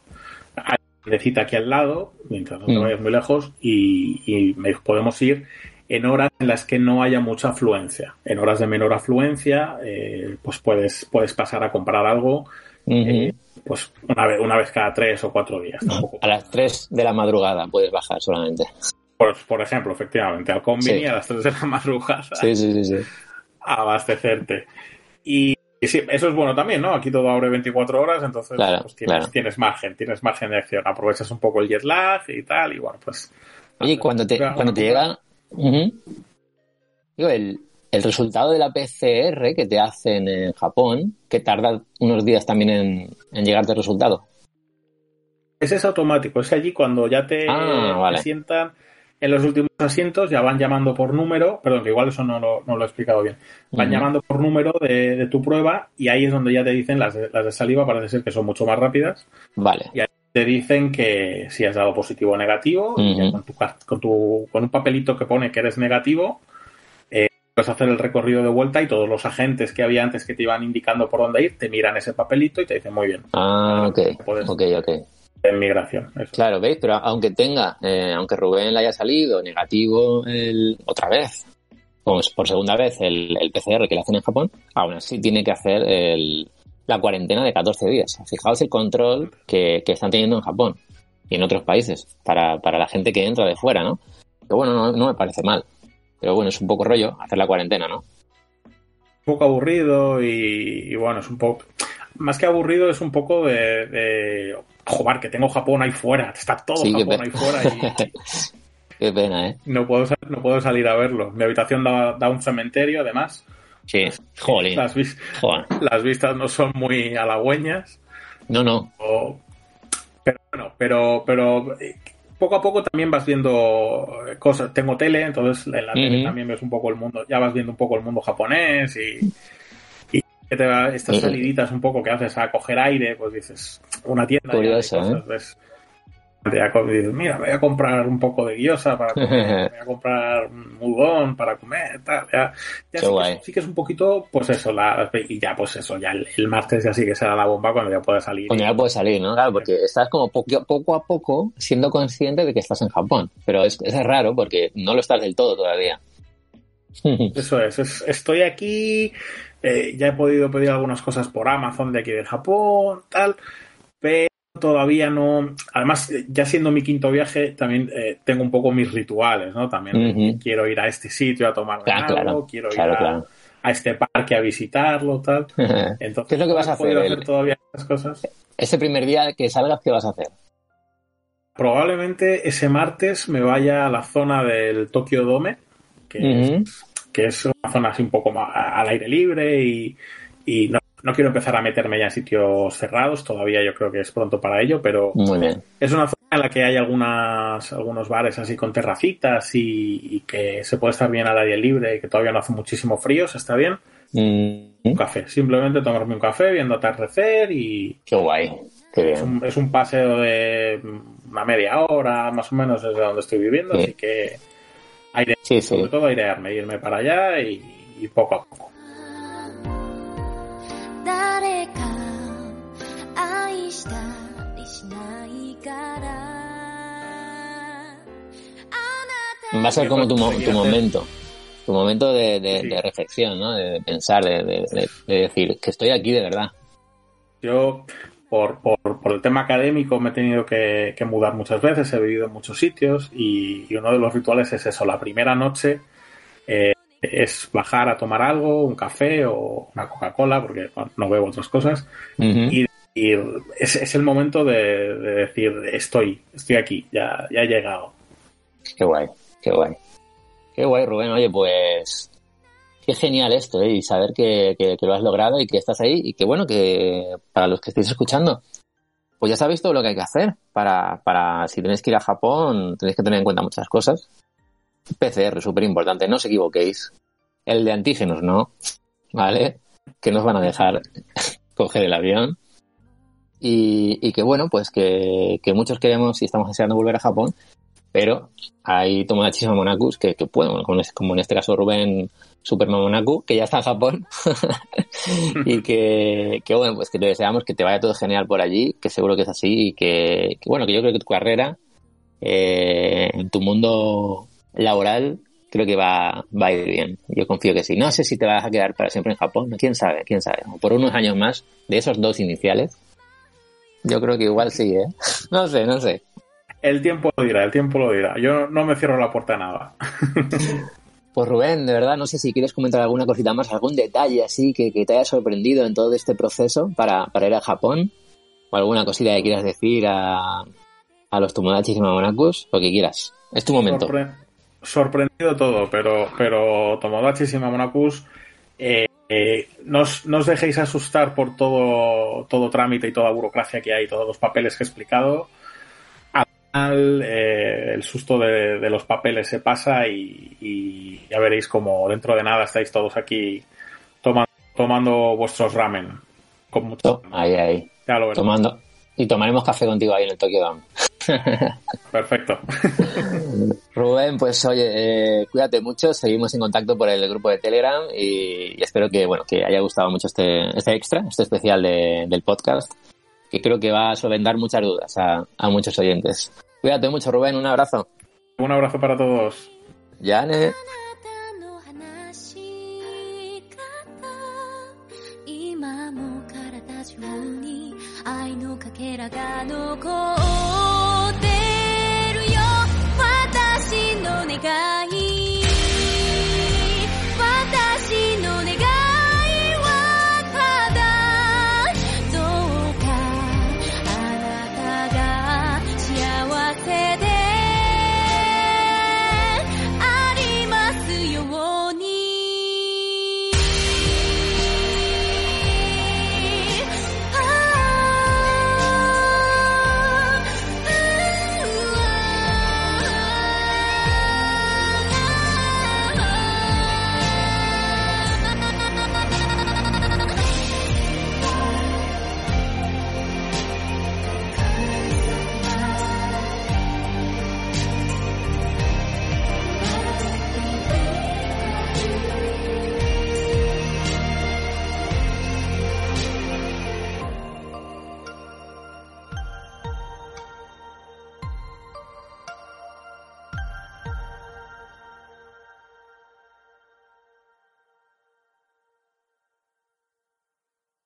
hay una cita aquí al lado, mientras no te vayas muy lejos, y, me dijo, podemos ir en horas en las que no haya mucha afluencia. En horas de menor afluencia, pues puedes, puedes pasar a comprar algo, pues una vez, una vez cada tres o cuatro días. A las tres de la madrugada puedes bajar solamente. Por, ejemplo, efectivamente, al combini a las 3 de la madrugada. Sí, sí, sí, A *laughs* abastecerte. Y, sí, eso es bueno también, ¿no? Aquí todo abre 24 horas, entonces pues, tienes, margen, tienes margen de acción. Aprovechas un poco el jet lag y tal, y bueno, pues. Oye, cuando te, cuando te llega. Digo, el, el resultado de la PCR que te hacen en Japón, que tarda unos días también en, en llegarte el resultado. Ese es automático, es allí cuando ya te, ah, te sientan en los últimos asientos ya van llamando por número, perdón, que igual eso no lo, no lo he explicado bien, van llamando por número de, tu prueba y ahí es donde ya te dicen las de, las de saliva, parece ser que son mucho más rápidas. Vale. Y ahí te dicen que si has dado positivo o negativo, y con, tu, con, tu, con un papelito que pone que eres negativo, eh, puedes hacer el recorrido de vuelta y todos los agentes que había antes que te iban indicando por dónde ir, te miran ese papelito y te dicen muy bien. Ah, ok. ok, ok en migración. Claro, ¿veis? Pero aunque tenga, eh, aunque Rubén le haya salido negativo el, otra vez, pues por segunda vez el, PCR que le hacen en Japón, aún así tiene que hacer el, la cuarentena de 14 días. Fijaos el control que, están teniendo en Japón y en otros países para, para la gente que entra de fuera, ¿no? Que bueno, no, no me parece mal. Pero bueno, es un poco rollo hacer la cuarentena, ¿no? un poco aburrido y, bueno, es un poco, más que aburrido es un poco de, de joder, que tengo Japón ahí fuera, está todo Japón ahí fuera y... *laughs* Qué pena, ¿eh? No puedo, no puedo salir a verlo. Mi habitación da, da un cementerio, además. Sí, jolín. Las, las vistas no son muy halagüeñas. No, no. pero bueno, pero, pero eh, poco a poco también vas viendo cosas. Tengo tele, entonces en la tele también ves un poco el mundo, ya vas viendo un poco el mundo japonés y, y estas saliditas un poco que haces a coger aire, pues dices, una tienda. Curioso, ¿eh? Mira, voy a comprar un poco de guiosa para comer, *laughs* voy a comprar un udon para comer, tal, ya, sí, que, es un poquito, pues eso, la, y ya pues eso, ya el, martes ya sí que será la bomba cuando ya pueda salir. Cuando ya puede salir, ¿no? Claro, porque estás como poco, poco a poco siendo consciente de que estás en Japón, pero es, es raro porque no lo estás del todo todavía. *laughs* Eso es, estoy aquí, eh, ya he podido pedir algunas cosas por Amazon de aquí de Japón, tal, pero todavía no. Además, ya siendo mi quinto viaje, también eh, tengo un poco mis rituales, ¿no? También quiero ir a este sitio a tomar algo, quiero ir a, este parque a visitarlo, tal. *laughs* Entonces, ¿Qué es lo que vas a hacer? hacer todavía esas cosas. Ese primer día que salgas, ¿qué vas a hacer? Probablemente ese martes me vaya a la zona del Tokyo Dome, que, es, que es una zona así un poco más al aire libre y, y no no quiero empezar a meterme ya en sitios cerrados, todavía yo creo que es pronto para ello, pero es una zona en la que hay algunas, algunos bares así con terracitas y, que se puede estar bien al aire libre y que todavía no hace muchísimo frío, se está bien. Mm. Un café, simplemente tomarme un café viendo atardecer y... Qué guay. Es, un, paseo de una media hora más o menos desde donde estoy viviendo, así que aire, sobre todo airearme, irme para allá y poco a poco. Va a ser como tu, tu momento, tu momento de, reflexión, ¿no? De, pensar, de, decir que estoy aquí de verdad. Yo, por, el tema académico, me he tenido que, mudar muchas veces, he vivido en muchos sitios y, uno de los rituales es eso, la primera noche eh, es bajar a tomar algo, un café o una Coca-Cola, porque no bebo otras cosas, y, es, el momento de, decir, estoy, estoy aquí, ya, ya he llegado. Qué guay. Qué guay. Qué guay, Rubén. Oye, pues qué genial esto, ¿eh? Y saber que, lo has logrado y que estás ahí y que bueno, que para los que estéis escuchando, pues ya sabéis todo lo que hay que hacer para, para si tenéis que ir a Japón, tenéis que tener en cuenta muchas cosas. PCR, súper importante, no os equivoquéis. El de antígenos, no, ¿vale? Que nos van a dejar *laughs* coger el avión. Y, y que bueno, pues que, que muchos queremos y estamos deseando volver a Japón, pero hay Tomodachi Monakus que, que pueden, como en este caso Rubén Super Monaku, que ya está en Japón, *laughs* y que, que, bueno, pues que te deseamos que te vaya todo genial por allí, que seguro que es así, y que, bueno, que yo creo que tu carrera, eh, en tu mundo laboral, creo que va, va a ir bien. Yo confío que sí. No sé si te vas a quedar para siempre en Japón, quién sabe, quién sabe. por unos años más, de esos dos iniciales, yo creo que igual sí, ¿eh? *laughs* No sé, no sé. El tiempo lo dirá, el tiempo lo dirá. Yo no me cierro la puerta a nada. *laughs* Pues Rubén, de verdad, no sé si quieres comentar alguna cosita más, algún detalle así que, te haya sorprendido en todo este proceso para, ir a Japón, o alguna cosita que quieras decir a, a los Tomodachis y Mamonacus, lo que quieras. Es tu momento. sorprendido todo, pero, pero Tomodachis y Mamonacus, eh, eh, no, os, dejéis asustar por todo, todo trámite y toda burocracia que hay, todos los papeles que he explicado eh, el susto de, los papeles se pasa y, ya veréis como dentro de nada estáis todos aquí tomando, tomando vuestros ramen. Con mucho. ahí, ahí. tomando. Y tomaremos café contigo ahí en el Tokyo Dome. *laughs* Perfecto. *laughs* Rubén, pues oye, eh, cuídate mucho, seguimos en contacto por el grupo de Telegram y, espero que bueno que haya gustado mucho este, este extra, este especial del podcast que creo que va a solventar muchas dudas a, a muchos oyentes. Cuídate mucho, Rubén, un abrazo. Un abrazo para todos. Yane. らが残る